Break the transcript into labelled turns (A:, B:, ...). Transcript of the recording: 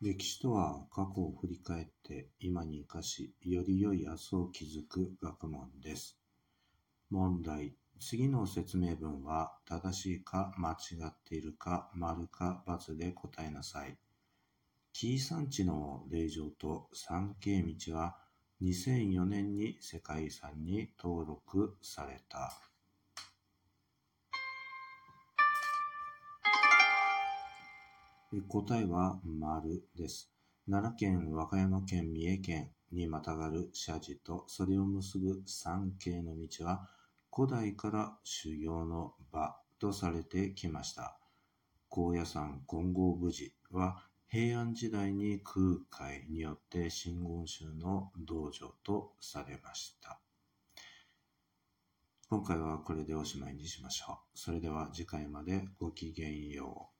A: 歴史とは過去を振り返って今に生かし、より良い明日を築く学問です。問題。次の説明文は正しいか間違っているか丸か×で答えなさい。紀伊山地の霊場と三景道は2004年に世界遺産に登録された。答えは丸です。奈良県、和歌山県、三重県にまたがる社寺とそれを結ぶ三景の道は古代から修行の場とされてきました。高野山金剛無寺は平安時代に空海によって真言宗の道場とされました。今回はこれでおしまいにしましょう。それでは次回までごきげんよう。